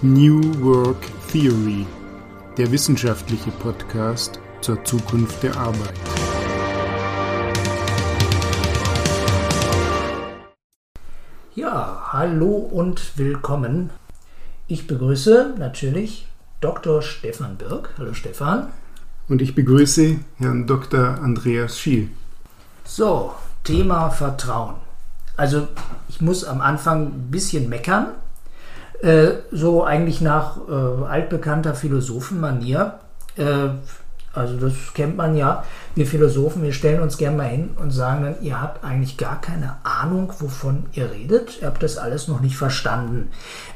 New Work Theory, der wissenschaftliche Podcast zur Zukunft der Arbeit. Ja, hallo und willkommen. Ich begrüße natürlich Dr. Stefan Birk. Hallo Stefan. Und ich begrüße Herrn Dr. Andreas Schiel. So, Thema Vertrauen. Also ich muss am Anfang ein bisschen meckern, äh, so eigentlich nach äh, altbekannter Philosophenmanier. Äh, also das kennt man ja. Wir Philosophen, wir stellen uns gerne mal hin und sagen dann, ihr habt eigentlich gar keine Ahnung, wovon ihr redet. Ihr habt das alles noch nicht verstanden.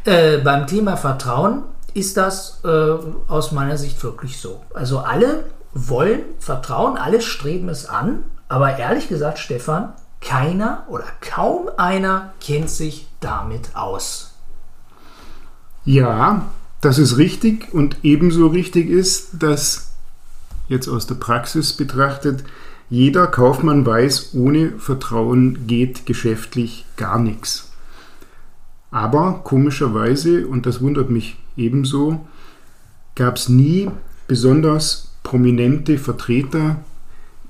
Äh, beim Thema Vertrauen ist das äh, aus meiner Sicht wirklich so. Also alle wollen Vertrauen, alle streben es an, aber ehrlich gesagt, Stefan, keiner oder kaum einer kennt sich damit aus. Ja, das ist richtig und ebenso richtig ist, dass jetzt aus der Praxis betrachtet, jeder Kaufmann weiß, ohne Vertrauen geht geschäftlich gar nichts. Aber komischerweise, und das wundert mich ebenso, gab es nie besonders prominente Vertreter,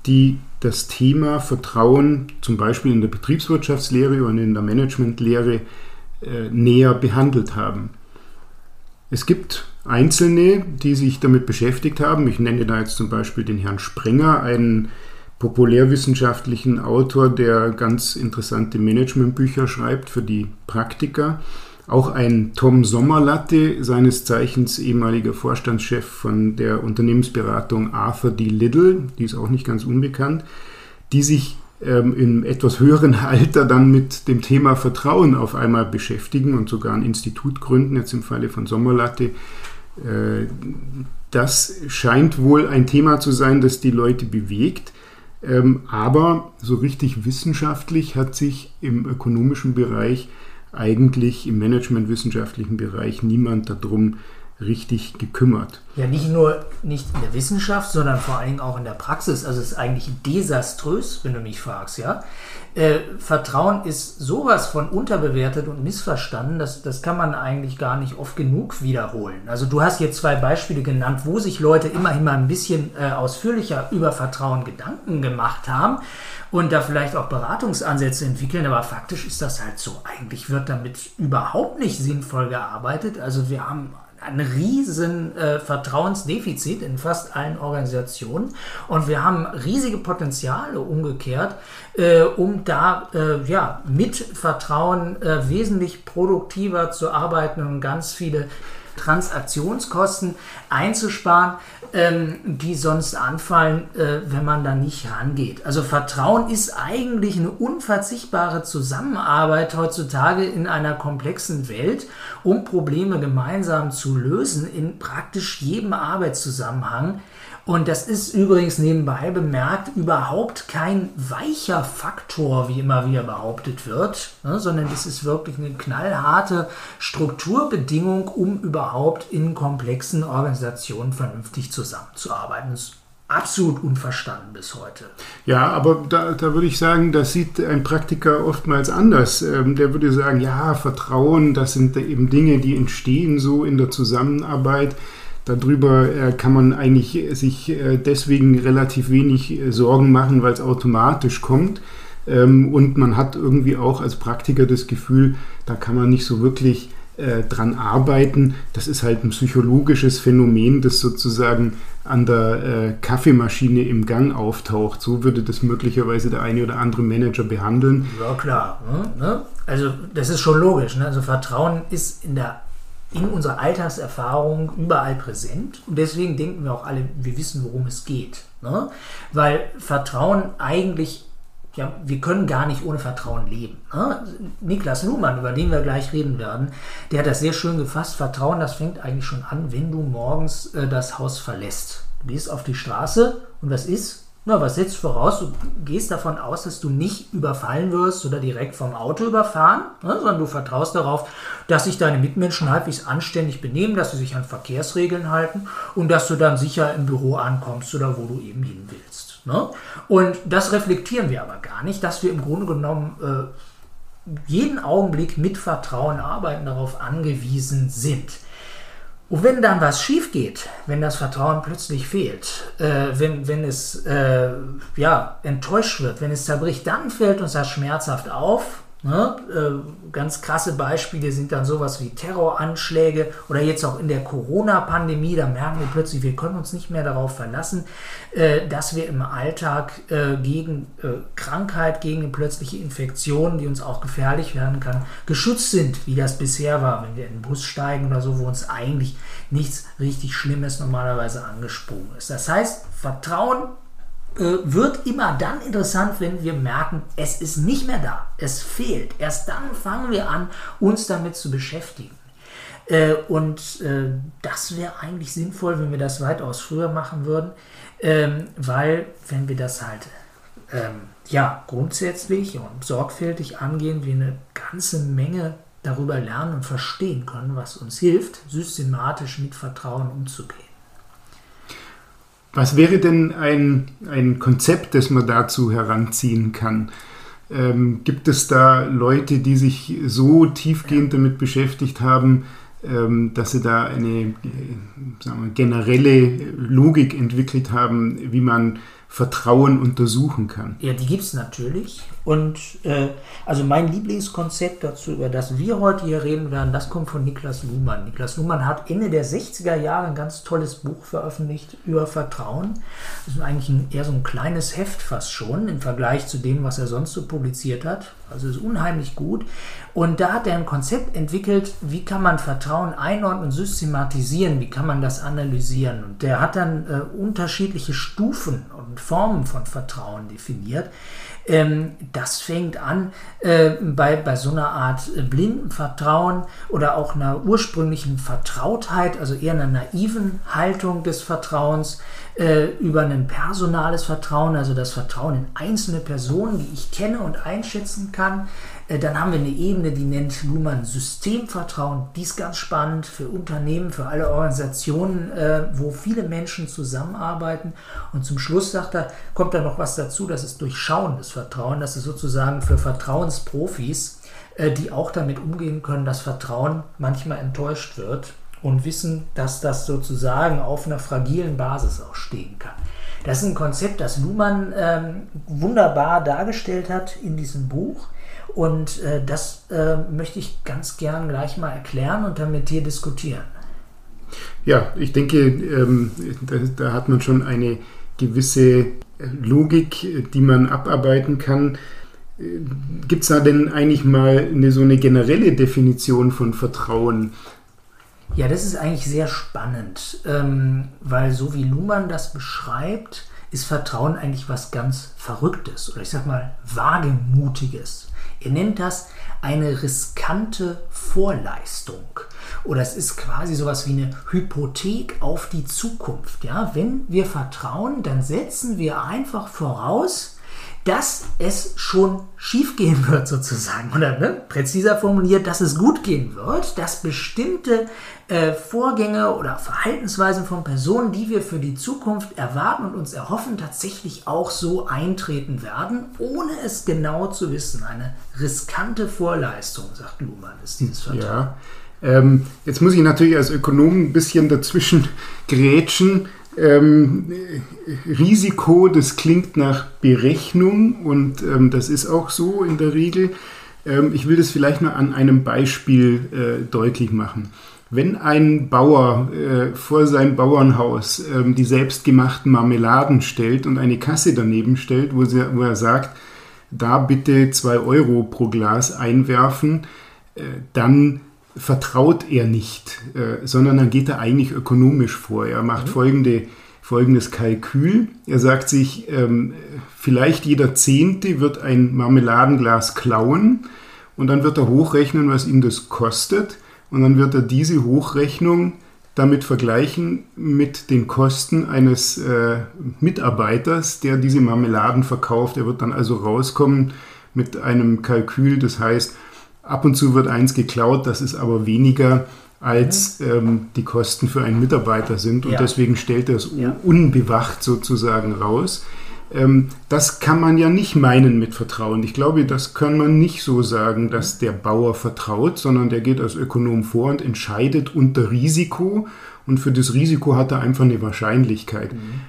die das Thema Vertrauen zum Beispiel in der Betriebswirtschaftslehre und in der Managementlehre äh, näher behandelt haben. Es gibt Einzelne, die sich damit beschäftigt haben. Ich nenne da jetzt zum Beispiel den Herrn Sprenger, einen populärwissenschaftlichen Autor, der ganz interessante Managementbücher schreibt für die Praktiker. Auch ein Tom Sommerlatte, seines Zeichens ehemaliger Vorstandschef von der Unternehmensberatung Arthur D. Little, die ist auch nicht ganz unbekannt, die sich ähm, im etwas höheren Alter dann mit dem Thema Vertrauen auf einmal beschäftigen und sogar ein Institut gründen, jetzt im Falle von Sommerlatte. Äh, das scheint wohl ein Thema zu sein, das die Leute bewegt. Ähm, aber so richtig wissenschaftlich hat sich im ökonomischen Bereich eigentlich im managementwissenschaftlichen Bereich niemand darum richtig gekümmert. Ja, nicht nur nicht in der Wissenschaft, sondern vor allen Dingen auch in der Praxis. Also es ist eigentlich desaströs, wenn du mich fragst, ja. Äh, Vertrauen ist sowas von unterbewertet und missverstanden, das, das kann man eigentlich gar nicht oft genug wiederholen. Also du hast jetzt zwei Beispiele genannt, wo sich Leute immerhin mal ein bisschen äh, ausführlicher über Vertrauen Gedanken gemacht haben und da vielleicht auch Beratungsansätze entwickeln, aber faktisch ist das halt so. Eigentlich wird damit überhaupt nicht sinnvoll gearbeitet. Also wir haben ein riesen äh, Vertrauensdefizit in fast allen Organisationen. Und wir haben riesige Potenziale umgekehrt, äh, um da äh, ja, mit Vertrauen äh, wesentlich produktiver zu arbeiten und ganz viele Transaktionskosten einzusparen, ähm, die sonst anfallen, äh, wenn man da nicht rangeht. Also Vertrauen ist eigentlich eine unverzichtbare Zusammenarbeit heutzutage in einer komplexen Welt, um Probleme gemeinsam zu lösen in praktisch jedem Arbeitszusammenhang. Und das ist übrigens nebenbei bemerkt überhaupt kein weicher Faktor, wie immer wieder behauptet wird, ne, sondern es ist wirklich eine knallharte Strukturbedingung, um überhaupt in komplexen Organisationen vernünftig zusammenzuarbeiten. Das ist absolut unverstanden bis heute. Ja, aber da, da würde ich sagen, das sieht ein Praktiker oftmals anders. Ähm, der würde sagen, ja, Vertrauen, das sind eben Dinge, die entstehen so in der Zusammenarbeit. Darüber äh, kann man eigentlich sich äh, deswegen relativ wenig äh, Sorgen machen, weil es automatisch kommt. Ähm, und man hat irgendwie auch als Praktiker das Gefühl, da kann man nicht so wirklich dran arbeiten. Das ist halt ein psychologisches Phänomen, das sozusagen an der Kaffeemaschine im Gang auftaucht. So würde das möglicherweise der eine oder andere Manager behandeln. Ja, klar. Ne? Also das ist schon logisch. Ne? Also Vertrauen ist in der in unserer Alltagserfahrung überall präsent. Und deswegen denken wir auch alle, wir wissen, worum es geht. Ne? Weil Vertrauen eigentlich, ja, wir können gar nicht ohne Vertrauen leben. Ne? Niklas Luhmann, über den wir gleich reden werden, der hat das sehr schön gefasst. Vertrauen, das fängt eigentlich schon an, wenn du morgens äh, das Haus verlässt. Du gehst auf die Straße und was ist? Na, was setzt voraus? Du gehst davon aus, dass du nicht überfallen wirst oder direkt vom Auto überfahren, ne, sondern du vertraust darauf, dass sich deine Mitmenschen halbwegs anständig benehmen, dass sie sich an Verkehrsregeln halten und dass du dann sicher im Büro ankommst oder wo du eben hin willst. Ne? Und das reflektieren wir aber gar nicht, dass wir im Grunde genommen äh, jeden Augenblick mit Vertrauen arbeiten, darauf angewiesen sind. Und wenn dann was schief geht, wenn das Vertrauen plötzlich fehlt, äh, wenn, wenn es äh, ja, enttäuscht wird, wenn es zerbricht, dann fällt uns das schmerzhaft auf Ne? Äh, ganz krasse Beispiele sind dann sowas wie Terroranschläge oder jetzt auch in der Corona-Pandemie, da merken wir plötzlich, wir können uns nicht mehr darauf verlassen, äh, dass wir im Alltag äh, gegen Krankheit, gegen plötzliche Infektionen, die uns auch gefährlich werden kann, geschützt sind, wie das bisher war, wenn wir in den Bus steigen oder so, wo uns eigentlich nichts richtig Schlimmes normalerweise angesprungen ist. Das heißt, Vertrauen wird immer dann interessant, wenn wir merken, es ist nicht mehr da, es fehlt. Erst dann fangen wir an, uns damit zu beschäftigen. Äh, und äh, das wäre eigentlich sinnvoll, wenn wir das weitaus früher machen würden, ähm, weil wenn wir das halt ähm, ja, grundsätzlich und sorgfältig angehen, wir eine ganze Menge darüber lernen und verstehen können, was uns hilft, systematisch mit Vertrauen umzugehen. Was wäre denn ein, ein Konzept, das man dazu heranziehen kann? Ähm, gibt es da Leute, die sich so tiefgehend damit beschäftigt haben, ähm, dass sie da eine äh, wir, generelle Logik entwickelt haben, wie man Vertrauen untersuchen kann? Ja, die gibt es natürlich. Und äh, also mein Lieblingskonzept dazu, über das wir heute hier reden werden, das kommt von Niklas Luhmann. Niklas Luhmann hat Ende der 60er Jahre ein ganz tolles Buch veröffentlicht über Vertrauen. Das ist eigentlich ein, eher so ein kleines Heft fast schon im Vergleich zu dem, was er sonst so publiziert hat. Also ist unheimlich gut. Und da hat er ein Konzept entwickelt, wie kann man Vertrauen einordnen systematisieren, wie kann man das analysieren. Und der hat dann äh, unterschiedliche Stufen und Formen von Vertrauen definiert. Ähm, das fängt an äh, bei, bei so einer Art blinden Vertrauen oder auch einer ursprünglichen Vertrautheit, also eher einer naiven Haltung des Vertrauens, äh, über ein personales Vertrauen, also das Vertrauen in einzelne Personen, die ich kenne und einschätzen kann, äh, dann haben wir eine Ebene, die nennt Luhmann Systemvertrauen. Die ist ganz spannend für Unternehmen, für alle Organisationen, äh, wo viele Menschen zusammenarbeiten. Und zum Schluss sagt er, kommt da noch was dazu, das ist durchschauendes Vertrauen. Das ist sozusagen für Vertrauensprofis, äh, die auch damit umgehen können, dass Vertrauen manchmal enttäuscht wird und wissen, dass das sozusagen auf einer fragilen Basis auch stehen kann. Das ist ein Konzept, das Luhmann ähm, wunderbar dargestellt hat in diesem Buch. Und äh, das äh, möchte ich ganz gern gleich mal erklären und dann mit dir diskutieren. Ja, ich denke, ähm, da, da, hat man schon eine gewisse Logik, die man abarbeiten kann. Äh, Gibt es da denn eigentlich mal eine, so eine generelle Definition von Vertrauen? Ja, das ist eigentlich sehr spannend, ähm, weil so wie Luhmann das beschreibt, ist Vertrauen eigentlich was ganz Verrücktes oder ich sag mal Wagemutiges. Er nennt das eine riskante Vorleistung. Oder es ist quasi sowas wie eine Hypothek auf die Zukunft. Ja? Wenn wir vertrauen, dann setzen wir einfach voraus, dass es schon schief gehen wird sozusagen. Oder ne, präziser formuliert, dass es gut gehen wird, dass bestimmte äh, Vorgänge oder Verhaltensweisen von Personen, die wir für die Zukunft erwarten und uns erhoffen, tatsächlich auch so eintreten werden, ohne es genau zu wissen. Eine riskante Vorleistung, sagt Luhmann, ist dieses Vertrauen. Ja. Ähm, jetzt muss ich natürlich als Ökonom ein bisschen dazwischen grätschen. Ähm, Risiko, das klingt nach Berechnung und ähm, das ist auch so in der Regel. Ähm, ich will das vielleicht mal an einem Beispiel äh, deutlich machen. Wenn ein Bauer äh, vor sein Bauernhaus ähm, die selbstgemachten Marmeladen stellt und eine Kasse daneben stellt, wo, sie, wo er sagt, da bitte zwei Euro pro Glas einwerfen, äh, dann vertraut er nicht, äh, sondern dann geht er eigentlich ökonomisch vor. Er macht mhm. folgende, folgendes Kalkül. Er sagt sich, ähm, vielleicht jeder Zehnte wird ein Marmeladenglas klauen und dann wird er hochrechnen, was ihm das kostet. Und dann wird er diese Hochrechnung damit vergleichen mit den Kosten eines äh, Mitarbeiters, der diese Marmeladen verkauft. Er wird dann also rauskommen mit einem Kalkül, das heißt, Ab und zu wird eins geklaut, das ist aber weniger als ähm, die Kosten für einen Mitarbeiter sind und ja. deswegen stellt er es ja. unbewacht sozusagen raus. Ähm, das kann man ja nicht meinen mit Vertrauen. Ich glaube, das kann man nicht so sagen, dass der Bauer vertraut, sondern der geht als Ökonom vor und entscheidet unter Risiko und für das Risiko hat er einfach eine Wahrscheinlichkeit. Mhm.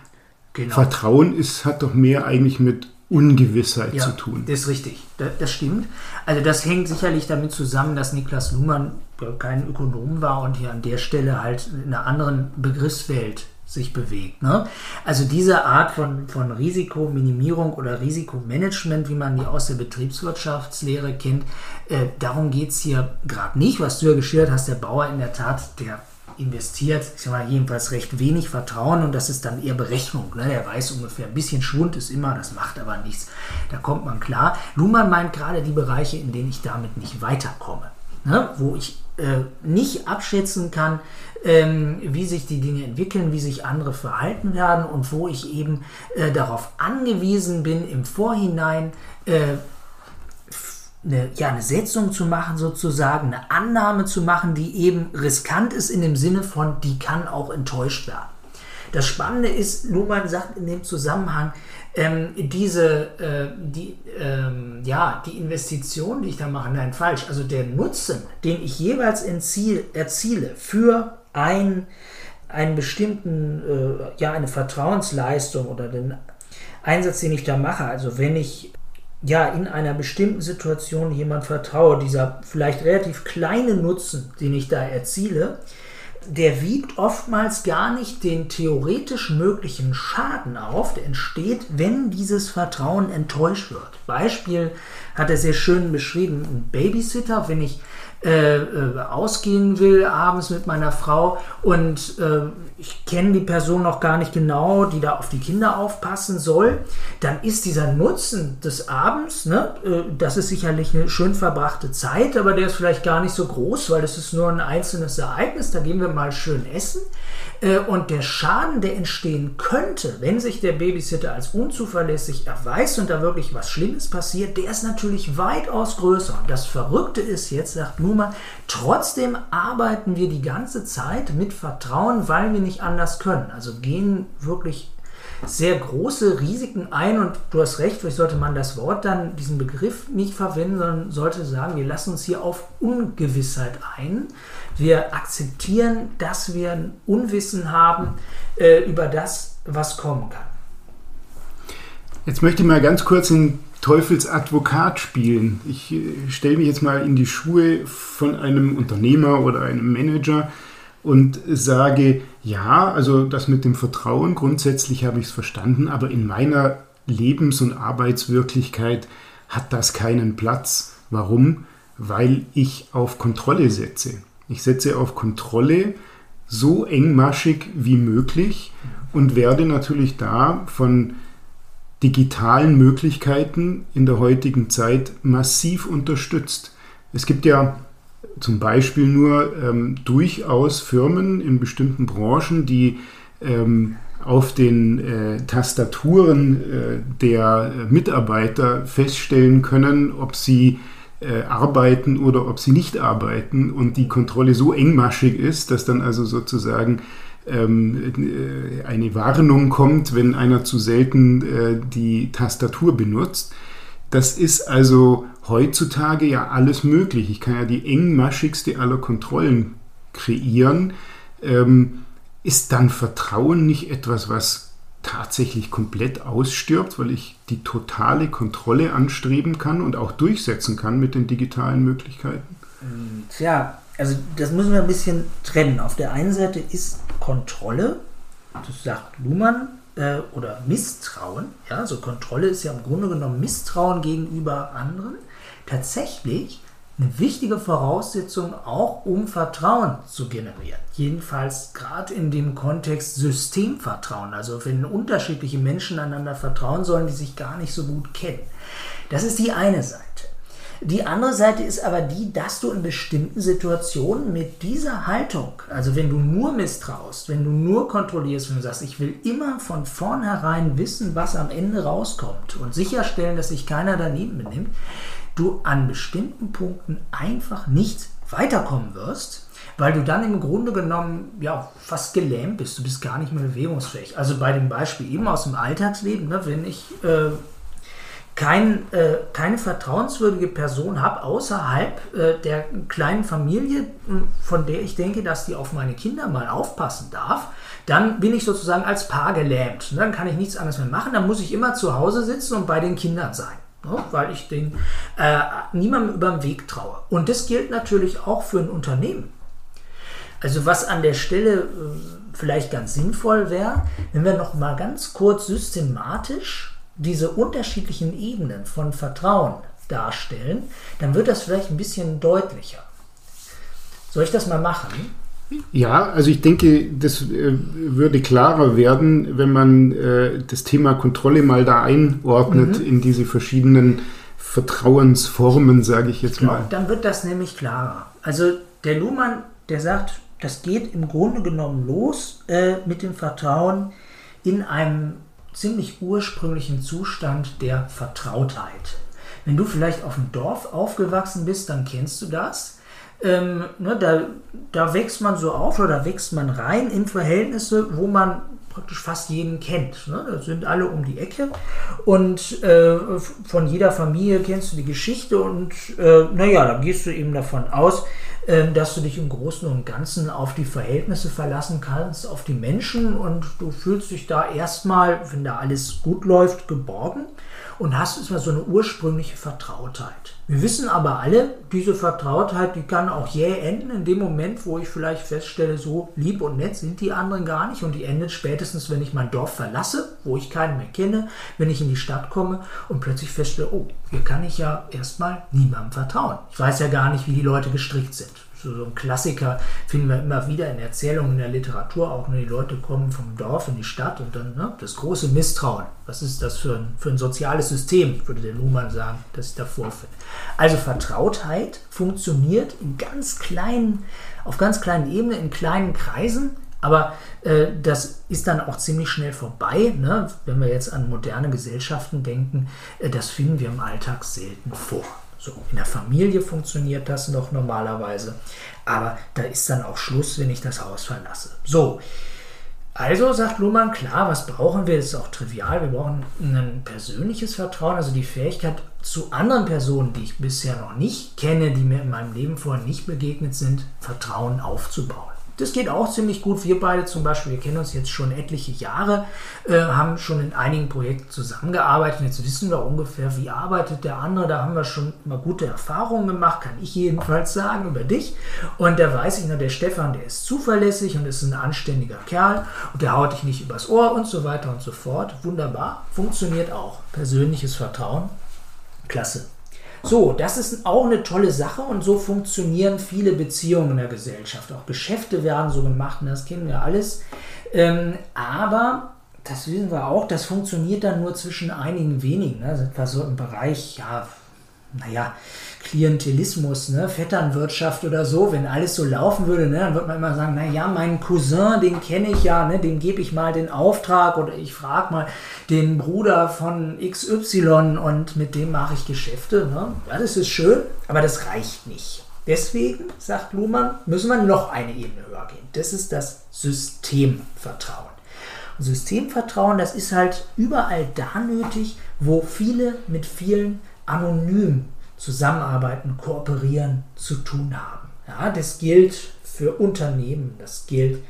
Genau. Vertrauen ist, hat doch mehr eigentlich mit Ungewissheit ja, zu tun. Das ist richtig, das, stimmt. Also das hängt sicherlich damit zusammen, dass Niklas Luhmann kein Ökonom war und hier an der Stelle halt in einer anderen Begriffswelt sich bewegt. Ne? Also diese Art von, von Risikominimierung oder Risikomanagement, wie man die aus der Betriebswirtschaftslehre kennt, äh, darum geht es hier gerade nicht. Was du ja geschildert hast, der Bauer in der Tat, der investiert, ich sag mal, jedenfalls recht wenig Vertrauen und das ist dann eher Berechnung. Ne? Der weiß ungefähr, ein bisschen Schwund ist immer, das macht aber nichts. Da kommt man klar. Luhmann meint gerade die Bereiche, in denen ich damit nicht weiterkomme. Ne? Wo ich äh, nicht abschätzen kann, ähm, wie sich die Dinge entwickeln, wie sich andere verhalten werden und wo ich eben äh, darauf angewiesen bin, im Vorhinein äh, eine, ja, eine Setzung zu machen, sozusagen, eine Annahme zu machen, die eben riskant ist in dem Sinne von, die kann auch enttäuscht werden. Das Spannende ist, Luhmann sagt in dem Zusammenhang, ähm, diese, äh, die, ähm, ja, die Investition, die ich da mache, nein, falsch. Also der Nutzen, den ich jeweils entziel, erziele für ein, einen bestimmten, äh, ja, eine Vertrauensleistung oder den Einsatz, den ich da mache. Also wenn ich ja, in einer bestimmten Situation jemand vertraue, dieser vielleicht relativ kleine Nutzen, den ich da erziele, der wiegt oftmals gar nicht den theoretisch möglichen Schaden auf, der entsteht, wenn dieses Vertrauen enttäuscht wird. Beispiel hat er sehr schön beschrieben, ein Babysitter, wenn ich äh, äh, ausgehen will abends mit meiner Frau. Und äh, ich kenne die Person noch gar nicht genau, die da auf die Kinder aufpassen soll, dann ist dieser Nutzen des Abends, ne, äh, das ist sicherlich eine schön verbrachte Zeit, aber der ist vielleicht gar nicht so groß, weil das ist nur ein einzelnes Ereignis, da gehen wir mal schön essen. Äh, und der Schaden, der entstehen könnte, wenn sich der Babysitter als unzuverlässig erweist und da wirklich was Schlimmes passiert, der ist natürlich weitaus größer. Und das Verrückte ist jetzt, sagt Numa, trotzdem arbeiten wir die ganze Zeit mit Vertrauen, weil wir nicht anders können. Also gehen wirklich sehr große Risiken ein und du hast recht, vielleicht sollte man das Wort dann, diesen Begriff nicht verwenden, sondern sollte sagen, wir lassen uns hier auf Ungewissheit ein. Wir akzeptieren, dass wir ein Unwissen haben äh, über das, was kommen kann. Jetzt möchte ich mal ganz kurz den Teufelsadvokat spielen. Ich äh, stelle mich jetzt mal in die Schuhe von einem Unternehmer oder einem Manager und sage, ja, also das mit dem Vertrauen, grundsätzlich habe ich es verstanden, aber in meiner Lebens- und Arbeitswirklichkeit hat das keinen Platz. Warum? Weil ich auf Kontrolle setze. Ich setze auf Kontrolle so engmaschig wie möglich und werde natürlich da von digitalen Möglichkeiten in der heutigen Zeit massiv unterstützt. Es gibt ja zum Beispiel nur ähm, durchaus Firmen in bestimmten Branchen, die ähm, auf den äh, Tastaturen äh, der Mitarbeiter feststellen können, ob sie äh, arbeiten oder ob sie nicht arbeiten und die Kontrolle so engmaschig ist, dass dann also sozusagen ähm, äh, eine Warnung kommt, wenn einer zu selten äh, die Tastatur benutzt. Das ist also heutzutage ja alles möglich. Ich kann ja die engmaschigste aller Kontrollen kreieren. Ähm, ist dann Vertrauen nicht etwas, was tatsächlich komplett ausstirbt, weil ich die totale Kontrolle anstreben kann und auch durchsetzen kann mit den digitalen Möglichkeiten? Tja, also das müssen wir ein bisschen trennen. Auf der einen Seite ist Kontrolle, das sagt Luhmann, äh, oder Misstrauen, ja, also Kontrolle ist ja im Grunde genommen Misstrauen gegenüber anderen, tatsächlich eine wichtige Voraussetzung auch, um Vertrauen zu generieren. Jedenfalls gerade in dem Kontext Systemvertrauen, also wenn unterschiedliche Menschen einander vertrauen sollen, die sich gar nicht so gut kennen. Das ist die eine Seite. Die andere Seite ist aber die, dass du in bestimmten Situationen mit dieser Haltung, also wenn du nur misstraust, wenn du nur kontrollierst, wenn du sagst, ich will immer von vornherein wissen, was am Ende rauskommt und sicherstellen, dass sich keiner daneben benimmt, du an bestimmten Punkten einfach nicht weiterkommen wirst, weil du dann im Grunde genommen ja fast gelähmt bist. Du bist gar nicht mehr bewegungsfähig. Also bei dem Beispiel eben aus dem Alltagsleben, ne, wenn ich äh, kein, äh, keine vertrauenswürdige Person habe außerhalb äh, der kleinen Familie, von der ich denke, dass die auf meine Kinder mal aufpassen darf, dann bin ich sozusagen als Paar gelähmt. Dann kann ich nichts anderes mehr machen. Dann muss ich immer zu Hause sitzen und bei den Kindern sein. Ne? Weil ich den äh, niemandem über den Weg traue. Und das gilt natürlich auch für ein Unternehmen. Also was an der Stelle äh, vielleicht ganz sinnvoll wäre, wenn wir noch mal ganz kurz systematisch diese unterschiedlichen Ebenen von Vertrauen darstellen, dann wird das vielleicht ein bisschen deutlicher. Soll ich das mal machen? Ja, also ich denke, das äh, würde klarer werden, wenn man äh, das Thema Kontrolle mal da einordnet mhm. in diese verschiedenen Vertrauensformen, sage ich jetzt genau, mal. Dann wird das nämlich klarer. Also der Luhmann, der sagt, das geht im Grunde genommen los äh, mit dem Vertrauen in einem ziemlich ursprünglichen Zustand der Vertrautheit. Wenn du vielleicht auf dem Dorf aufgewachsen bist, dann kennst du das. Ähm, ne, da, da wächst man so auf oder da wächst man rein in Verhältnisse, wo man praktisch fast jeden kennt. Ne? Da sind alle um die Ecke und äh, von jeder Familie kennst du die Geschichte und äh, naja, da gehst du eben davon aus, dass du dich im Großen und Ganzen auf die Verhältnisse verlassen kannst, auf die Menschen und du fühlst dich da erstmal, wenn da alles gut läuft, geborgen und hast erstmal so eine ursprüngliche Vertrautheit. Wir wissen aber alle, diese Vertrautheit, die kann auch jäh enden in dem Moment, wo ich vielleicht feststelle, so lieb und nett sind die anderen gar nicht und die endet spätestens, wenn ich mein Dorf verlasse, wo ich keinen mehr kenne, wenn ich in die Stadt komme und plötzlich feststelle, oh, hier kann ich ja erstmal niemandem vertrauen. Ich weiß ja gar nicht, wie die Leute gestrickt sind so, ein Klassiker finden wir immer wieder in Erzählungen in der Literatur auch. Ne? Die Leute kommen vom Dorf in die Stadt und dann ne? das große Misstrauen. Was ist das für ein, für ein soziales System, würde der Luhmann sagen, das ich da vorfinde. Also Vertrautheit funktioniert in ganz kleinen, auf ganz kleinen Ebenen, in kleinen Kreisen. Aber äh, das ist dann auch ziemlich schnell vorbei. Ne? Wenn wir jetzt an moderne Gesellschaften denken, äh, das finden wir im Alltag selten vor. So, in der Familie funktioniert das noch normalerweise, aber da ist dann auch Schluss, wenn ich das Haus verlasse. So, also sagt Luhmann, klar, was brauchen wir? Das ist auch trivial. Wir brauchen ein persönliches Vertrauen, also die Fähigkeit zu anderen Personen, die ich bisher noch nicht kenne, die mir in meinem Leben vorher nicht begegnet sind, Vertrauen aufzubauen. Das geht auch ziemlich gut. Wir beide zum Beispiel, wir kennen uns jetzt schon etliche Jahre, äh, haben schon in einigen Projekten zusammengearbeitet. Jetzt wissen wir ungefähr, wie arbeitet der andere. Da haben wir schon mal gute Erfahrungen gemacht, kann ich jedenfalls sagen über dich. Und da weiß ich noch, der Stefan, der ist zuverlässig und ist ein anständiger Kerl und der haut dich nicht übers Ohr und so weiter und so fort. Wunderbar, funktioniert auch. Persönliches Vertrauen, klasse. So, das ist auch eine tolle Sache und so funktionieren viele Beziehungen in der Gesellschaft. Auch Geschäfte werden so gemacht, und das kennen wir alles. Ähm, aber das wissen wir auch, das funktioniert dann nur zwischen einigen wenigen. Ne? Das ist etwa so im Bereich, ja, naja, Klientelismus, ne, Vetternwirtschaft oder so, wenn alles so laufen würde, ne, dann würde man immer sagen, naja, meinen Cousin, den kenne ich ja, ne, dem gebe ich mal den Auftrag oder ich frage mal den Bruder von XY und mit dem mache ich Geschäfte. Ne. Ja, das ist schön, aber das reicht nicht. Deswegen, sagt Luhmann, müssen wir noch eine Ebene höher gehen. Das ist das Systemvertrauen. Systemvertrauen, das ist halt überall da nötig, wo viele mit vielen anonym zusammenarbeiten, kooperieren, zu tun haben. Ja, das gilt für Unternehmen, das gilt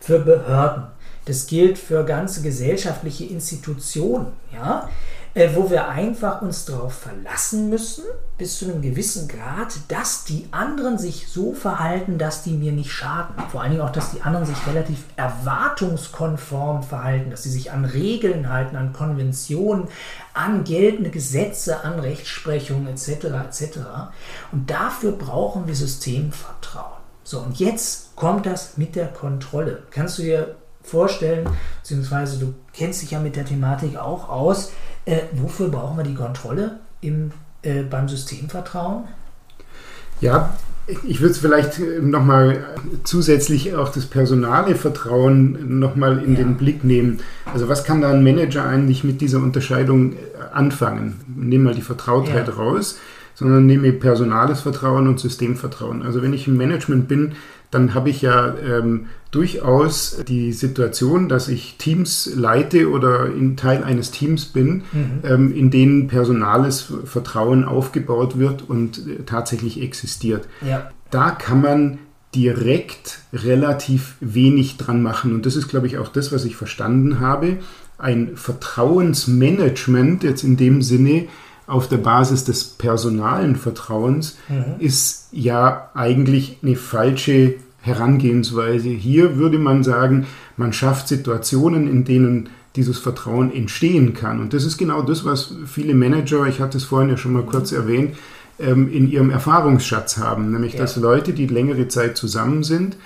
für Behörden, das gilt für ganze gesellschaftliche Institutionen. Ja, äh, wo wir einfach uns darauf verlassen müssen, bis zu einem gewissen Grad, dass die anderen sich so verhalten, dass die mir nicht schaden. Vor allen Dingen auch, dass die anderen sich relativ erwartungskonform verhalten, dass sie sich an Regeln halten, an Konventionen, an geltende Gesetze, an Rechtsprechung etc. etc. Und dafür brauchen wir Systemvertrauen. So, und jetzt kommt das mit der Kontrolle. Kannst du dir vorstellen, beziehungsweise du kennst dich ja mit der Thematik auch aus, äh, wofür brauchen wir die Kontrolle im, äh, beim Systemvertrauen? Ja, ich würde es vielleicht äh, nochmal zusätzlich auch das personale Vertrauen nochmal in ja. den Blick nehmen. Also was kann da ein Manager eigentlich mit dieser Unterscheidung äh, anfangen? Nehmen mal die Vertrautheit ja. raus. sondern nehme personales Vertrauen und Systemvertrauen. Also wenn ich im Management bin, dann habe ich ja ähm, durchaus die Situation, dass ich Teams leite oder in Teil eines Teams bin, mhm. ähm, in denen personales Vertrauen aufgebaut wird und äh, tatsächlich existiert. Ja. Da kann man direkt relativ wenig dran machen. Und das ist, glaube ich, auch das, was ich verstanden habe. Ein Vertrauensmanagement jetzt in dem Sinne auf der Basis des personalen Vertrauens mhm. ist ja eigentlich eine falsche Herangehensweise. Hier würde man sagen, man schafft Situationen, in denen dieses Vertrauen entstehen kann. Und das ist genau das, was viele Manager, ich hatte es vorhin ja schon mal kurz erwähnt, ähm, in ihrem Erfahrungsschatz haben. Nämlich, ja. dass Leute, die längere Zeit zusammen sind,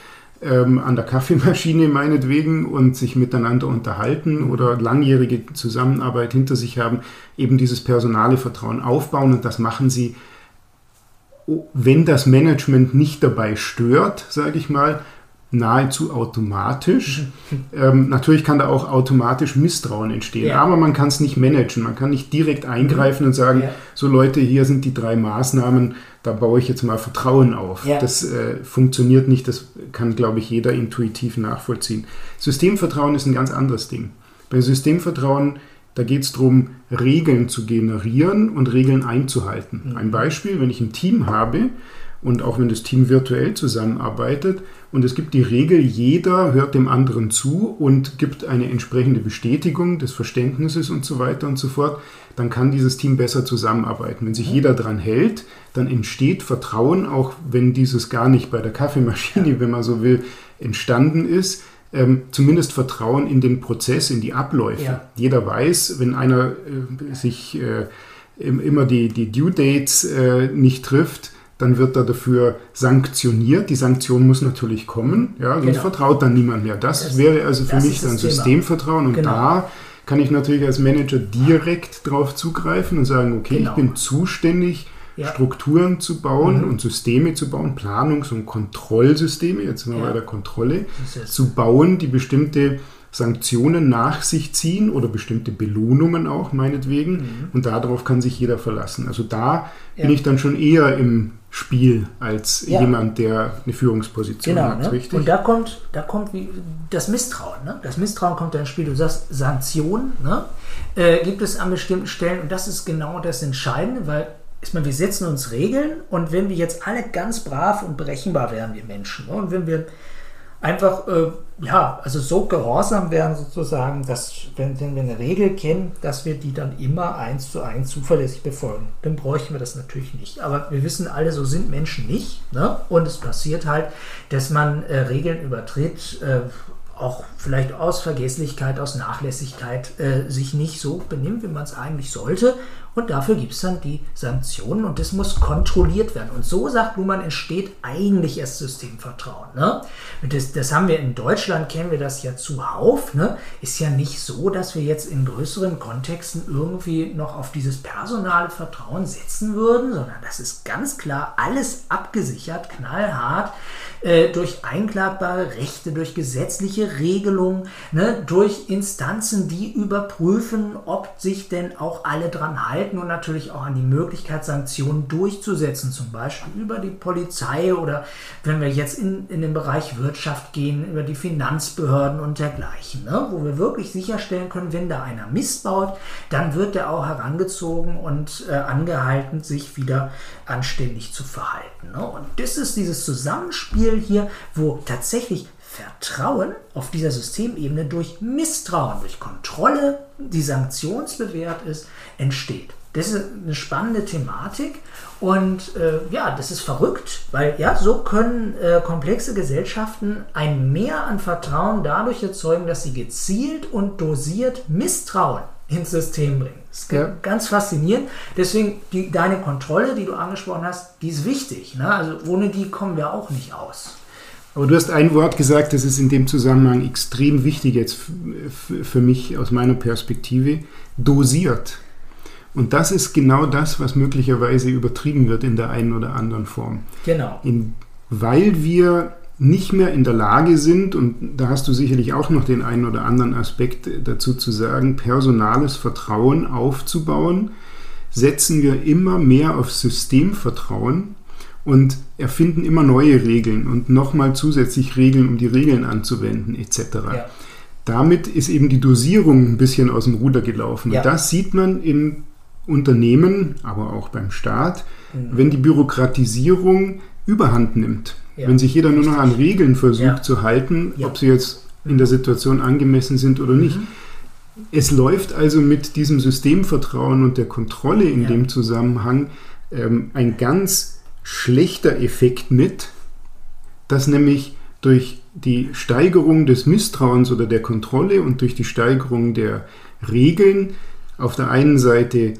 ähm, an der Kaffeemaschine meinetwegen und sich miteinander unterhalten oder langjährige Zusammenarbeit hinter sich haben, eben dieses personale Vertrauen aufbauen. Und das machen sie wenn das Management nicht dabei stört, sage ich mal, nahezu automatisch. ähm, natürlich kann da auch automatisch Misstrauen entstehen, ja. aber man kann es nicht managen. Man kann nicht direkt eingreifen mhm. und sagen, ja. so Leute, hier sind die drei Maßnahmen, da baue ich jetzt mal Vertrauen auf. Ja. Das äh, funktioniert nicht, das kann, glaube ich, jeder intuitiv nachvollziehen. Systemvertrauen ist ein ganz anderes Ding. Bei Systemvertrauen da geht es darum, Regeln zu generieren und Regeln einzuhalten. Mhm. Ein Beispiel, wenn ich ein Team habe und auch wenn das Team virtuell zusammenarbeitet und es gibt die Regel, jeder hört dem anderen zu und gibt eine entsprechende Bestätigung des Verständnisses und so weiter und so fort, dann kann dieses Team besser zusammenarbeiten. Wenn sich jeder daran hält, dann entsteht Vertrauen, auch wenn dieses gar nicht bei der Kaffeemaschine, wenn man so will, entstanden ist ähm, zumindest Vertrauen in den Prozess, in die Abläufe. Ja. Jeder weiß, wenn einer äh, sich äh, immer die, die Due Dates äh, nicht trifft, dann wird er dafür sanktioniert. Die Sanktion muss natürlich kommen, ja, sonst genau. vertraut dann niemand mehr. Das, das wäre also für mich dann Systemvertrauen und genau. da kann ich natürlich als Manager direkt darauf zugreifen und sagen, okay, genau. ich bin zuständig ja. Strukturen zu bauen mhm. und Systeme zu bauen, Planungs- und Kontrollsysteme, jetzt sind wir ja. bei der Kontrolle, zu bauen, die bestimmte Sanktionen nach sich ziehen oder bestimmte Belohnungen auch meinetwegen. Mhm. Und darauf kann sich jeder verlassen. Also da ja. bin ich dann schon eher im Spiel als ja. jemand, der eine Führungsposition genau, hat. Ne? Richtig? Und da kommt, da kommt das Misstrauen. Ne? Das Misstrauen kommt da ins Spiel. Du sagst Sanktionen ne? äh, gibt es an bestimmten Stellen und das ist genau das Entscheidende, weil ich meine, wir setzen uns Regeln und wenn wir jetzt alle ganz brav und berechenbar wären, wir Menschen, ne? und wenn wir einfach, äh, ja, also so gehorsam wären sozusagen, dass, wenn, wenn, wir eine Regel kennen, dass wir die dann immer eins zu eins zuverlässig befolgen, dann bräuchten wir das natürlich nicht. Aber wir wissen alle, so sind Menschen nicht. Ne? Und es passiert halt, dass man äh, Regeln übertritt, äh, auch vielleicht aus Vergesslichkeit, aus Nachlässigkeit äh, sich nicht so benimmt, wie man es eigentlich sollte. Und dafür gibt es dann die Sanktionen und das muss kontrolliert werden. Und so, sagt Luhmann, entsteht eigentlich erst Systemvertrauen. Ne? Das, das, haben wir in Deutschland, kennen wir das ja zuhauf. Ne? Ist ja nicht so, dass wir jetzt in größeren Kontexten irgendwie noch auf dieses personale Vertrauen setzen würden, sondern das ist ganz klar alles abgesichert, knallhart äh, durch einklagbare Rechte, durch gesetzliche Regelungen, ne, durch Instanzen, die überprüfen, ob sich denn auch alle dran halten und natürlich auch an die Möglichkeit, Sanktionen durchzusetzen, zum Beispiel über die Polizei oder wenn wir jetzt in, in den Bereich Wirtschaft gehen, über die Finanzbehörden und dergleichen, ne, wo wir wirklich sicherstellen können, wenn da einer Mist baut, dann wird der auch herangezogen und äh, angehalten, sich wieder anständig zu verhalten. Ne? Und das ist dieses Zusammenspiel hier, wo tatsächlich Vertrauen auf dieser Systemebene durch Misstrauen, durch Kontrolle, die sanktionsbewährt ist, entsteht. Das ist eine spannende Thematik und äh, ja, das ist verrückt, weil ja, so können äh, komplexe Gesellschaften ein Mehr an Vertrauen dadurch erzeugen, dass sie gezielt und dosiert Misstrauen ins System bringen. Das ist ja. ganz faszinierend. Deswegen, die, deine Kontrolle, die du angesprochen hast, die ist wichtig. Ne? Also ohne die kommen wir auch nicht aus. Aber du hast ein Wort gesagt, das ist in dem Zusammenhang extrem wichtig jetzt für mich aus meiner Perspektive, dosiert. Und das ist genau das, was möglicherweise übertrieben wird in der einen oder anderen Form. Genau. In, weil wir nicht mehr in der Lage sind, und da hast du sicherlich auch noch den einen oder anderen Aspekt dazu zu sagen, personales Vertrauen aufzubauen, setzen wir immer mehr auf Systemvertrauen und erfinden immer neue Regeln und nochmal zusätzlich Regeln, um die Regeln anzuwenden etc. Ja. Damit ist eben die Dosierung ein bisschen aus dem Ruder gelaufen. Ja. Und das sieht man in Unternehmen, aber auch beim Staat, mhm. wenn die Bürokratisierung überhand nimmt. Ja. Wenn sich jeder nur noch an Regeln versucht zu halten, ob sie jetzt in der Situation angemessen sind oder nicht. Mhm. Es läuft also mit diesem Systemvertrauen und der Kontrolle in dem Zusammenhang ähm, ein ganz schlechter Effekt mit, dass nämlich durch die Steigerung des Misstrauens oder der Kontrolle und durch die Steigerung der Regeln auf der einen Seite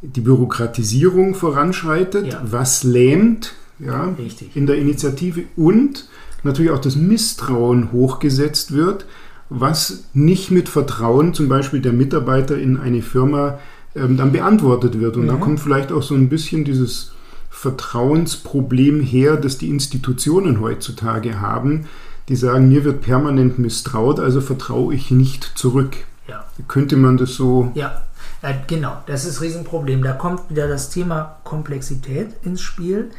die Bürokratisierung voranschreitet, ja. was lähmt ja, in der Initiative und natürlich auch das Misstrauen hochgesetzt wird, was nicht mit Vertrauen zum Beispiel der Mitarbeiter in eine Firma ähm, dann beantwortet wird. Und mhm. da kommt vielleicht auch so ein bisschen dieses Vertrauensproblem her, das die Institutionen heutzutage haben, die sagen, mir wird permanent misstraut, also vertraue ich nicht zurück. Ja. Könnte man das so. Ja, äh, genau, das ist ein Riesenproblem. Da kommt wieder das Thema Komplexität ins Spiel.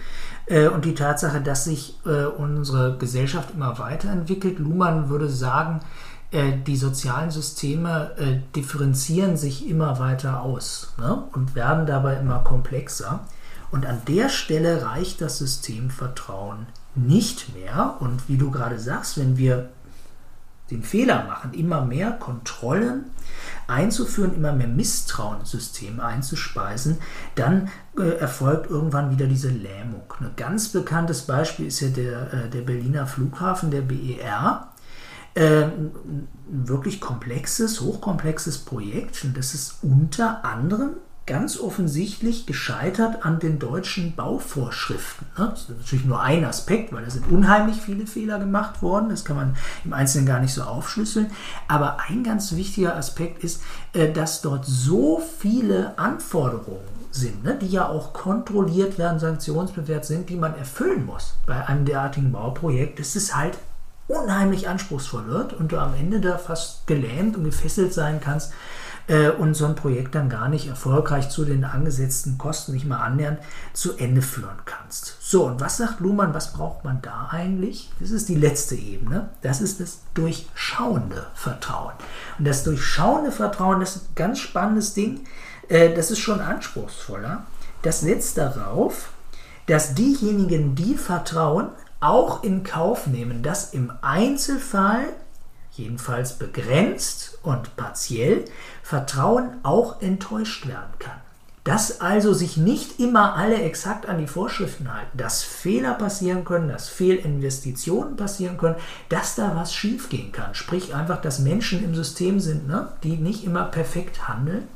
Äh, und die Tatsache, dass sich äh, unsere Gesellschaft immer weiterentwickelt. Luhmann würde sagen, äh, die sozialen Systeme äh, differenzieren sich immer weiter aus ne? und werden dabei immer komplexer. Und an der Stelle reicht das Systemvertrauen nicht mehr. Und wie du gerade sagst, wenn wir den Fehler machen, immer mehr Kontrollen einzuführen, immer mehr Misstrauenssysteme einzuspeisen, dann äh, erfolgt irgendwann wieder diese Lähmung. Ein ganz bekanntes Beispiel ist ja der, äh, der Berliner Flughafen, der BER äh, ein wirklich komplexes, hochkomplexes Projekt. Und das ist unter anderem ganz offensichtlich gescheitert an den deutschen Bauvorschriften. Ne? Das ist natürlich nur ein Aspekt, weil da sind unheimlich viele Fehler gemacht worden. Das kann man im Einzelnen gar nicht so aufschlüsseln. Aber ein ganz wichtiger Aspekt ist, äh, dass dort so viele Anforderungen sind, ne, die ja auch kontrolliert werden, sanktionsbewährt sind, die man erfüllen muss bei einem derartigen Bauprojekt. Das ist halt unheimlich anspruchsvoll wird und du am Ende da fast gelähmt und gefesselt sein kannst äh, und so ein Projekt dann gar nicht erfolgreich zu den angesetzten Kosten nicht mal annähernd zu Ende führen kannst. So, und was sagt Luhmann, was braucht man da eigentlich? Das ist die letzte Ebene. Das ist das durchschauende Vertrauen. Und das durchschauende Vertrauen, das ist ein ganz spannendes Ding. Äh, das ist schon anspruchsvoller. Das setzt darauf, dass diejenigen, die vertrauen, auch in Kauf nehmen, dass im Einzelfall, jedenfalls begrenzt und partiell, Vertrauen auch enttäuscht werden kann. Dass also sich nicht immer alle exakt an die Vorschriften halten, dass Fehler passieren können, dass Fehlinvestitionen passieren können, dass da was schiefgehen kann. Sprich einfach, dass Menschen im System sind, ne, die nicht immer perfekt handeln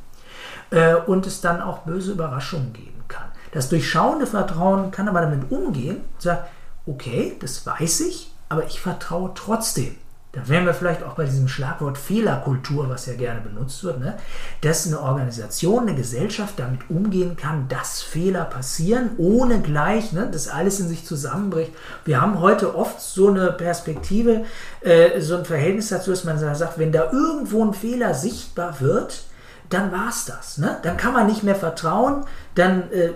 äh, und es dann auch böse Überraschungen geben kann. Das durchschauende Vertrauen kann aber damit umgehen und sagt, okay, das weiß ich, aber ich vertraue trotzdem. Da wären wir vielleicht auch bei diesem Schlagwort Fehlerkultur, was ja gerne benutzt wird, ne? dass eine Organisation, eine Gesellschaft damit umgehen kann, dass Fehler passieren, ohne gleich, ne, dass alles in sich zusammenbricht. Wir haben heute oft so eine Perspektive, äh, so ein Verhältnis dazu, dass man sagt, wenn da irgendwo ein Fehler sichtbar wird, dann war es das. Ne? Dann kann man nicht mehr vertrauen, dann äh,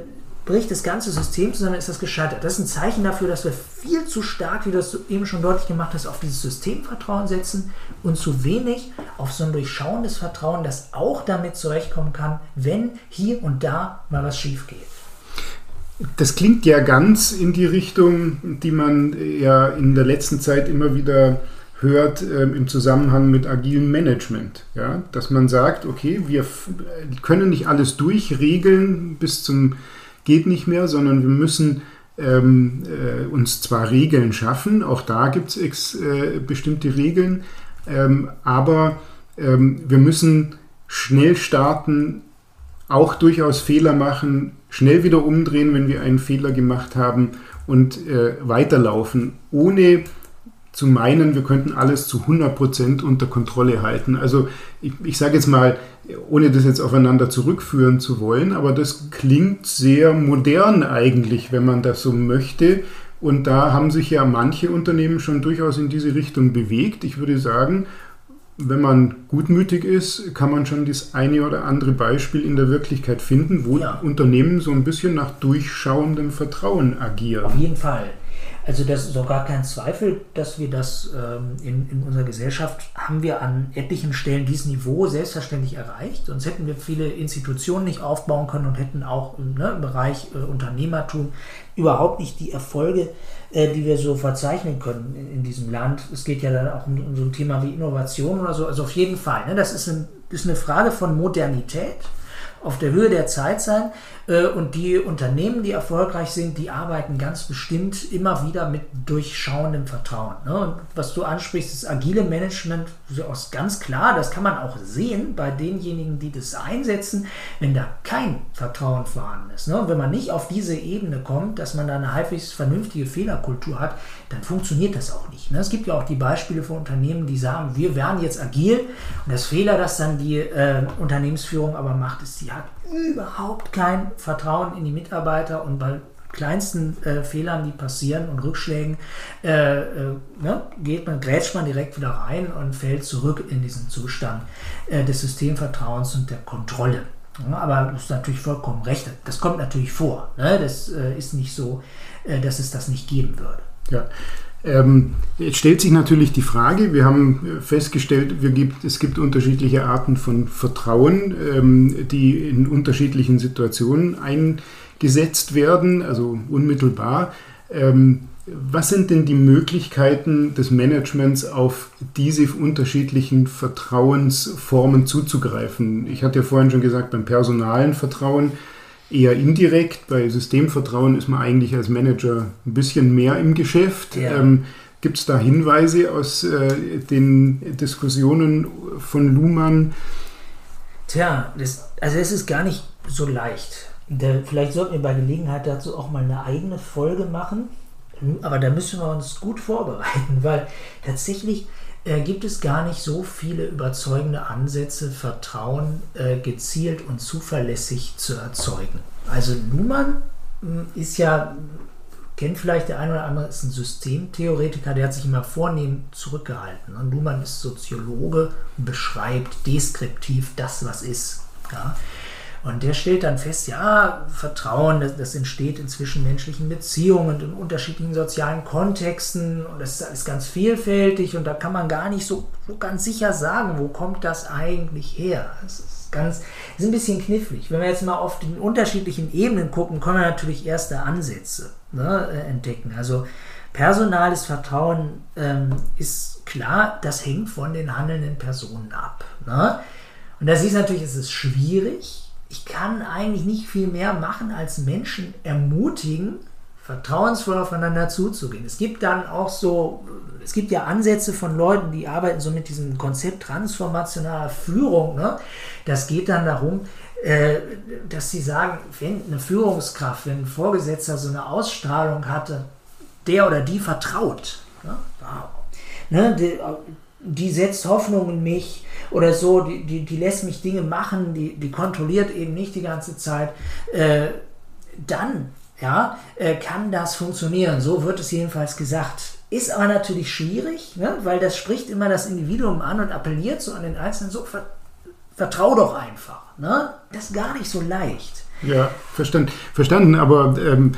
bricht das ganze System zusammen, ist das gescheitert. Das ist ein Zeichen dafür, dass wir viel zu stark, wie du das eben schon deutlich gemacht hast, auf dieses Systemvertrauen setzen und zu wenig auf so ein durchschauendes Vertrauen, das auch damit zurechtkommen kann, wenn hier und da mal was schief geht. Das klingt ja ganz in die Richtung, die man ja in der letzten Zeit immer wieder hört äh, im Zusammenhang mit agilem Management. Ja? Dass man sagt, okay, wir können nicht alles durchregeln bis zum geht nicht mehr, sondern wir müssen ähm, äh, uns zwar Regeln schaffen, auch da gibt es äh, bestimmte Regeln, ähm, aber ähm, wir müssen schnell starten, auch durchaus Fehler machen, schnell wieder umdrehen, wenn wir einen Fehler gemacht haben und äh, weiterlaufen, ohne zu meinen, wir könnten alles zu 100% unter Kontrolle halten. Also ich, ich sage jetzt mal, ohne das jetzt aufeinander zurückführen zu wollen, aber das klingt sehr modern eigentlich, wenn man das so möchte. Und da haben sich ja manche Unternehmen schon durchaus in diese Richtung bewegt. Ich würde sagen, wenn man gutmütig ist, kann man schon das eine oder andere Beispiel in der Wirklichkeit finden, wo ja. Unternehmen so ein bisschen nach durchschauendem Vertrauen agieren. Auf jeden Fall. Also das ist doch gar kein Zweifel, dass wir das ähm, in, in unserer Gesellschaft haben wir an etlichen Stellen dieses Niveau selbstverständlich erreicht. Sonst hätten wir viele Institutionen nicht aufbauen können und hätten auch ne, im Bereich äh, Unternehmertum überhaupt nicht die Erfolge, äh, die wir so verzeichnen können in, in, diesem Land. Es geht ja dann auch um, um, so ein Thema wie Innovation oder so. Also auf jeden Fall. Ne, das ist, ein, ist eine Frage von Modernität auf der Höhe der Zeit sein. Äh, und die Unternehmen, die erfolgreich sind, die arbeiten ganz bestimmt immer wieder mit durchschauendem Vertrauen. Ne? Und was du ansprichst, das agile Management, ist ganz klar, das kann man auch sehen bei denjenigen, die das einsetzen, wenn da kein Vertrauen vorhanden ist. Ne? Und wenn man nicht auf diese Ebene kommt, dass man da eine halbwegs vernünftige Fehlerkultur hat, dann funktioniert das auch nicht. Ne? Es gibt ja auch die Beispiele von Unternehmen, die sagen, wir werden jetzt agil und das Fehler, das dann die äh, Unternehmensführung aber macht, ist, die hat überhaupt kein Vertrauen in die Mitarbeiter und bei kleinsten äh, Fehlern, die passieren und Rückschlägen, äh, äh, ne, geht man, grätscht man direkt wieder rein und fällt zurück in diesen Zustand äh, des Systemvertrauens und der Kontrolle. Ja, aber das ist natürlich vollkommen recht. Das kommt natürlich vor. Ne? Das äh, ist nicht so, äh, dass es das nicht geben würde. Ja. Ähm, jetzt stellt sich natürlich die Frage, wir haben festgestellt, wir gibt, es gibt unterschiedliche Arten von Vertrauen, ähm, die in unterschiedlichen Situationen eingesetzt werden, also unmittelbar. Ähm, was sind denn die Möglichkeiten des Managements, auf diese unterschiedlichen Vertrauensformen zuzugreifen? Ich hatte ja vorhin schon gesagt, beim personalen Vertrauen eher indirekt. Bei Systemvertrauen ist man eigentlich als Manager ein bisschen mehr im Geschäft. Ja. Ähm, Gibt es da Hinweise aus äh, den Diskussionen von Luhmann? Tja, das, also es ist gar nicht so leicht. Da, vielleicht sollten wir bei Gelegenheit dazu auch mal eine eigene Folge machen. Aber da müssen wir uns gut vorbereiten, weil tatsächlich äh, gibt es gar nicht so viele überzeugende Ansätze, Vertrauen äh, gezielt und zuverlässig zu erzeugen. Also Luhmann hm, ist ja, kennt vielleicht der eine oder andere, ist ein Systemtheoretiker, der hat sich immer vornehm zurückgehalten. Und Luhmann ist Soziologe beschreibt deskriptiv das, was ist. Ja? Und der stellt dann fest, ja, Vertrauen, das, das, entsteht in zwischenmenschlichen Beziehungen und in unterschiedlichen sozialen Kontexten und das ist alles ganz vielfältig und da kann man gar nicht so, so ganz sicher sagen, wo kommt das eigentlich her. Das ist ganz, ist ein bisschen knifflig. Wenn wir jetzt mal auf den unterschiedlichen Ebenen gucken, können wir natürlich erste Ansätze ne, äh, entdecken. Also personales Vertrauen ähm, ist klar, das hängt von den handelnden Personen ab. Ne? Und da siehst du natürlich, es ist schwierig, ich kann eigentlich nicht viel mehr machen, als Menschen ermutigen, vertrauensvoll aufeinander zuzugehen. Es gibt dann auch so, es gibt ja Ansätze von Leuten, die arbeiten so mit diesem Konzept transformationaler Führung. Ne? Das geht dann darum, äh, dass sie sagen, wenn eine Führungskraft, wenn ein Vorgesetzter so eine Ausstrahlung hatte, der oder die vertraut. Ne? Wow. Ne? Die, setzt Hoffnung in mich oder so, die, die, die lässt mich Dinge machen, die, die kontrolliert eben nicht die ganze Zeit, äh, dann ja, äh, kann das funktionieren. So wird es jedenfalls gesagt. Ist aber natürlich schwierig, ne? weil das spricht immer das Individuum an und appelliert so an den Einzelnen, so vertrau doch einfach. Ne? Das ist gar nicht so leicht. Ja, verstanden. verstanden aber ähm,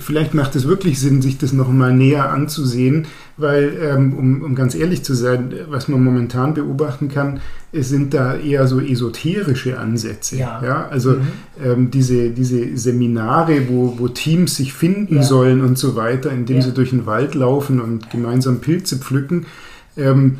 vielleicht macht es wirklich Sinn, sich das nochmal näher anzusehen, weil, ähm, um, um, ganz ehrlich zu sein, was man momentan beobachten kann, es sind da eher so esoterische Ansätze. Ja. ja? Also mhm. ähm, diese, diese Seminare, wo, wo Teams sich finden ja. sollen und so weiter, indem ja. sie durch den Wald laufen und gemeinsam Pilze pflücken. Ähm,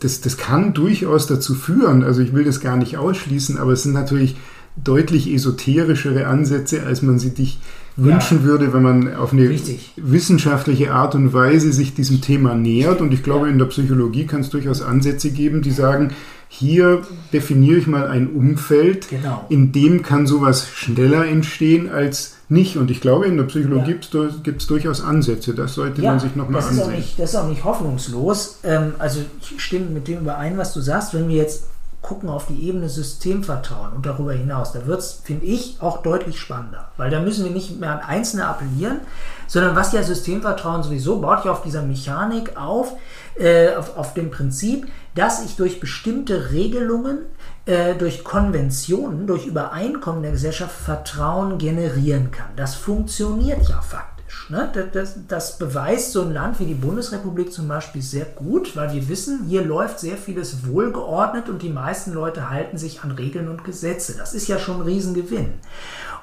das, das kann durchaus dazu führen, also ich will das gar nicht ausschließen, aber es sind natürlich deutlich esoterischere Ansätze, als man sie dich wünschen ja. würde, wenn man auf eine Richtig. wissenschaftliche Art und Weise sich diesem Thema nähert. Und ich glaube, ja. in der Psychologie kann es durchaus Ansätze geben, die sagen, hier definiere ich mal ein Umfeld, genau. in dem kann sowas schneller entstehen als nicht. Und ich glaube, in der Psychologie ja. gibt es durchaus Ansätze. Das sollte ja, man sich nochmal ansehen. Ist nicht, das ist auch nicht hoffnungslos. Ähm, also ich stimme mit dem überein, was du sagst. Wenn wir jetzt gucken auf die Ebene Systemvertrauen und darüber hinaus. Da wird es, finde ich, auch deutlich spannender. Weil da müssen wir nicht mehr an Einzelne appellieren, sondern was ja Systemvertrauen sowieso baut ja auf dieser Mechanik auf, äh, auf, auf dem Prinzip, dass ich durch bestimmte Regelungen, äh, durch Konventionen, durch Übereinkommen der Gesellschaft Vertrauen generieren kann. Das funktioniert ja faktisch. Ne? Das, das, beweist so ein Land wie die Bundesrepublik zum Beispiel sehr gut, weil wir wissen, hier läuft sehr vieles wohlgeordnet und die meisten Leute halten sich an Regeln und Gesetze. Das ist ja schon ein Riesengewinn.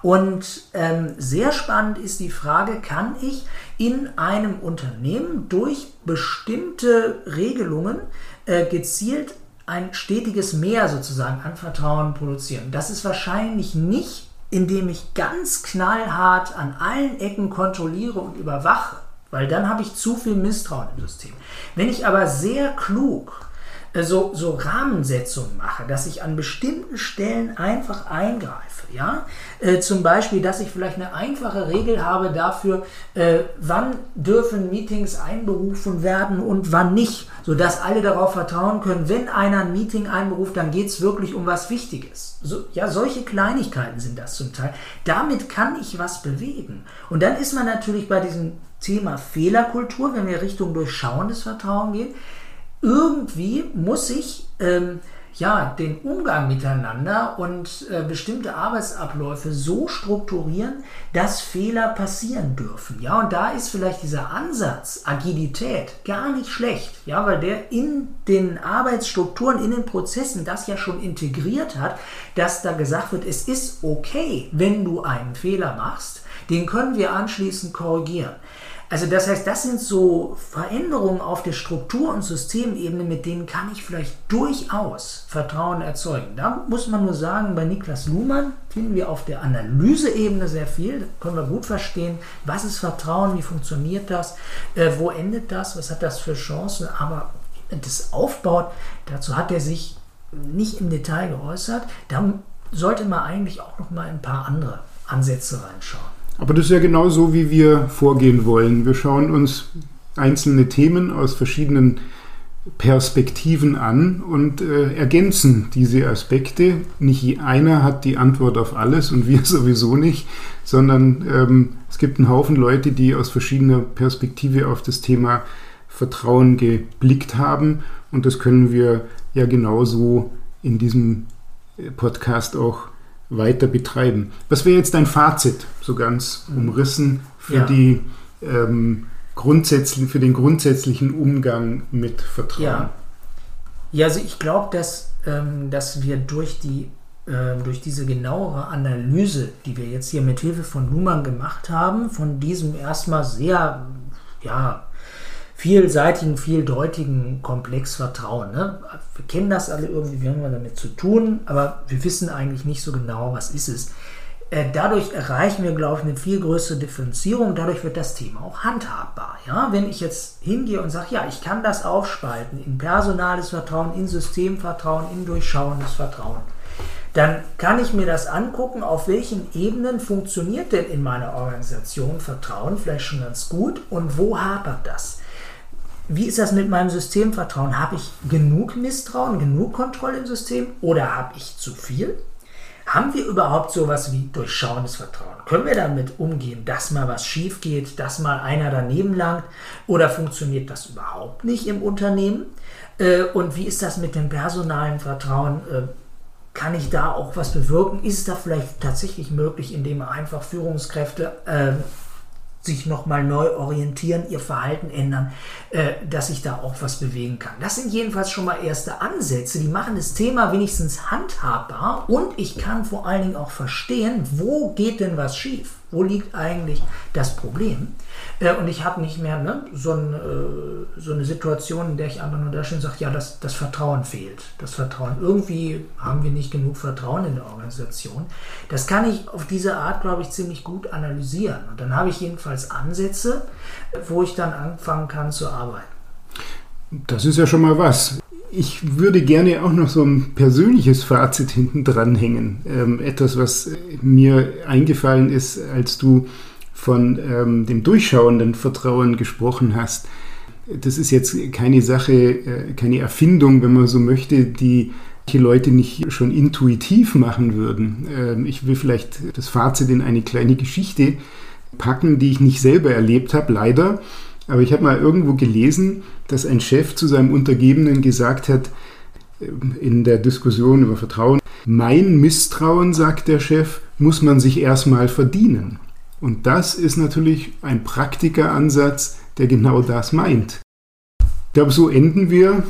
Und ähm, sehr spannend ist die Frage, kann ich in einem Unternehmen durch bestimmte Regelungen äh, gezielt ein stetiges Mehr sozusagen an Vertrauen produzieren? Das ist wahrscheinlich nicht indem ich ganz knallhart an allen Ecken kontrolliere und überwache, weil dann habe ich zu viel Misstrauen im System. Wenn ich aber sehr klug so, so Rahmensetzungen mache, dass ich an bestimmten Stellen einfach eingreife. Ja? Äh, zum Beispiel, dass ich vielleicht eine einfache Regel habe dafür, äh, wann dürfen Meetings einberufen werden und wann nicht, sodass alle darauf vertrauen können, wenn einer ein Meeting einberuft, dann geht es wirklich um was Wichtiges. So, ja, solche Kleinigkeiten sind das zum Teil. Damit kann ich was bewegen. Und dann ist man natürlich bei diesem Thema Fehlerkultur, wenn wir Richtung durchschauendes Vertrauen gehen, irgendwie muss ich ähm, ja, den Umgang miteinander und äh, bestimmte Arbeitsabläufe so strukturieren, dass Fehler passieren dürfen. Ja, und da ist vielleicht dieser Ansatz Agilität gar nicht schlecht, ja, weil der in den Arbeitsstrukturen, in den Prozessen das ja schon integriert hat, dass da gesagt wird, es ist okay, wenn du einen Fehler machst, den können wir anschließend korrigieren. Also das heißt, das sind so Veränderungen auf der Struktur- und Systemebene, mit denen kann ich vielleicht durchaus Vertrauen erzeugen. Da muss man nur sagen, bei Niklas Luhmann finden wir auf der Analyseebene sehr viel. Da können wir gut verstehen, was ist Vertrauen, wie funktioniert das, äh, wo endet das, was hat das für Chancen. Aber das Aufbaut, dazu hat er sich nicht im Detail geäußert. Da sollte man eigentlich auch noch mal ein paar andere Ansätze reinschauen. Aber das ist ja genau so, wie wir vorgehen wollen. Wir schauen uns einzelne Themen aus verschiedenen Perspektiven an und äh, ergänzen diese Aspekte. Nicht einer hat die Antwort auf alles und wir sowieso nicht, sondern ähm, es gibt einen Haufen Leute, die aus verschiedener Perspektive auf das Thema Vertrauen geblickt haben und das können wir ja genauso in diesem Podcast auch weiter betreiben. Was wäre jetzt dein Fazit, so ganz umrissen, für, ja. die, ähm, grundsätzlichen, für den grundsätzlichen Umgang mit Vertrauen? Ja, ja also ich glaube, dass, ähm, dass wir durch, die, äh, durch diese genauere Analyse, die wir jetzt hier mit Hilfe von Luhmann gemacht haben, von diesem erstmal sehr ja, vielseitigen, vieldeutigen Komplex Vertrauen. Ne? Wir kennen das alle irgendwie, wir haben damit zu tun, aber wir wissen eigentlich nicht so genau, was ist es. Äh, dadurch erreichen wir, glaube ich, eine viel größere Differenzierung. Dadurch wird das Thema auch handhabbar. Ja? Wenn ich jetzt hingehe und sage, ja, ich kann das aufspalten in personales Vertrauen, in Systemvertrauen, in durchschauendes Vertrauen, dann kann ich mir das angucken, auf welchen Ebenen funktioniert denn in meiner Organisation Vertrauen vielleicht schon ganz gut und wo hapert das. Wie ist das mit meinem Systemvertrauen? Habe ich genug Misstrauen, genug Kontrolle im System oder habe ich zu viel? Haben wir überhaupt sowas wie durchschauendes Vertrauen? Können wir damit umgehen, dass mal was schief geht, dass mal einer daneben langt? Oder funktioniert das überhaupt nicht im Unternehmen? Äh, und wie ist das mit dem personalen Vertrauen? Äh, kann ich da auch was bewirken? Ist da vielleicht tatsächlich möglich, indem einfach Führungskräfte äh, sich nochmal neu orientieren, ihr Verhalten ändern, äh, dass ich da auch was bewegen kann. Das sind jedenfalls schon mal erste Ansätze, die machen das Thema wenigstens handhabbar und ich kann vor allen Dingen auch verstehen, wo geht denn was schief. Wo liegt eigentlich das Problem? Äh, und ich habe nicht mehr ne, so, ein, äh, so, eine Situation, in der ich da stehe und sage, ja, das, das Vertrauen fehlt. Das Vertrauen. Irgendwie haben wir nicht genug Vertrauen in der Organisation. Das kann ich auf diese Art, glaube ich, ziemlich gut analysieren. Und dann habe ich jedenfalls Ansätze, wo ich dann anfangen kann zu arbeiten. Das ist ja schon mal was. Ich würde gerne auch noch so ein persönliches Fazit hinten dran hängen. Ähm, etwas, was mir eingefallen ist, als du von ähm, dem durchschauenden Vertrauen gesprochen hast. Das ist jetzt keine Sache, äh, keine Erfindung, wenn man so möchte, die die Leute nicht schon intuitiv machen würden. Ähm, ich will vielleicht das Fazit in eine kleine Geschichte packen, die ich nicht selber erlebt habe, leider. Aber ich habe mal irgendwo gelesen, dass ein Chef zu seinem Untergebenen gesagt hat, ähm, in der Diskussion über Vertrauen, mein Misstrauen, sagt der Chef, muss man sich erstmal verdienen. Und das ist natürlich ein Praktikeransatz, der genau das meint. Ich glaube, so enden wir.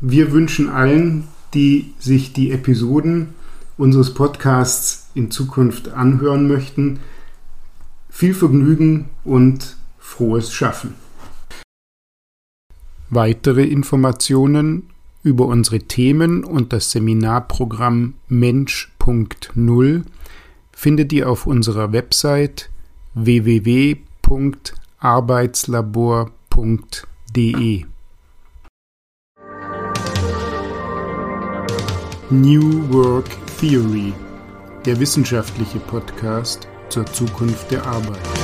Wir wünschen allen, die sich die Episoden unseres Podcasts in Zukunft anhören möchten, viel Vergnügen und frohes Schaffen. Weitere Informationen über unsere Themen und das Seminarprogramm Mensch.0 findet ihr auf unserer Website www.arbeitslabor.de. New Work Theory, der wissenschaftliche Podcast zur Zukunft der Arbeit.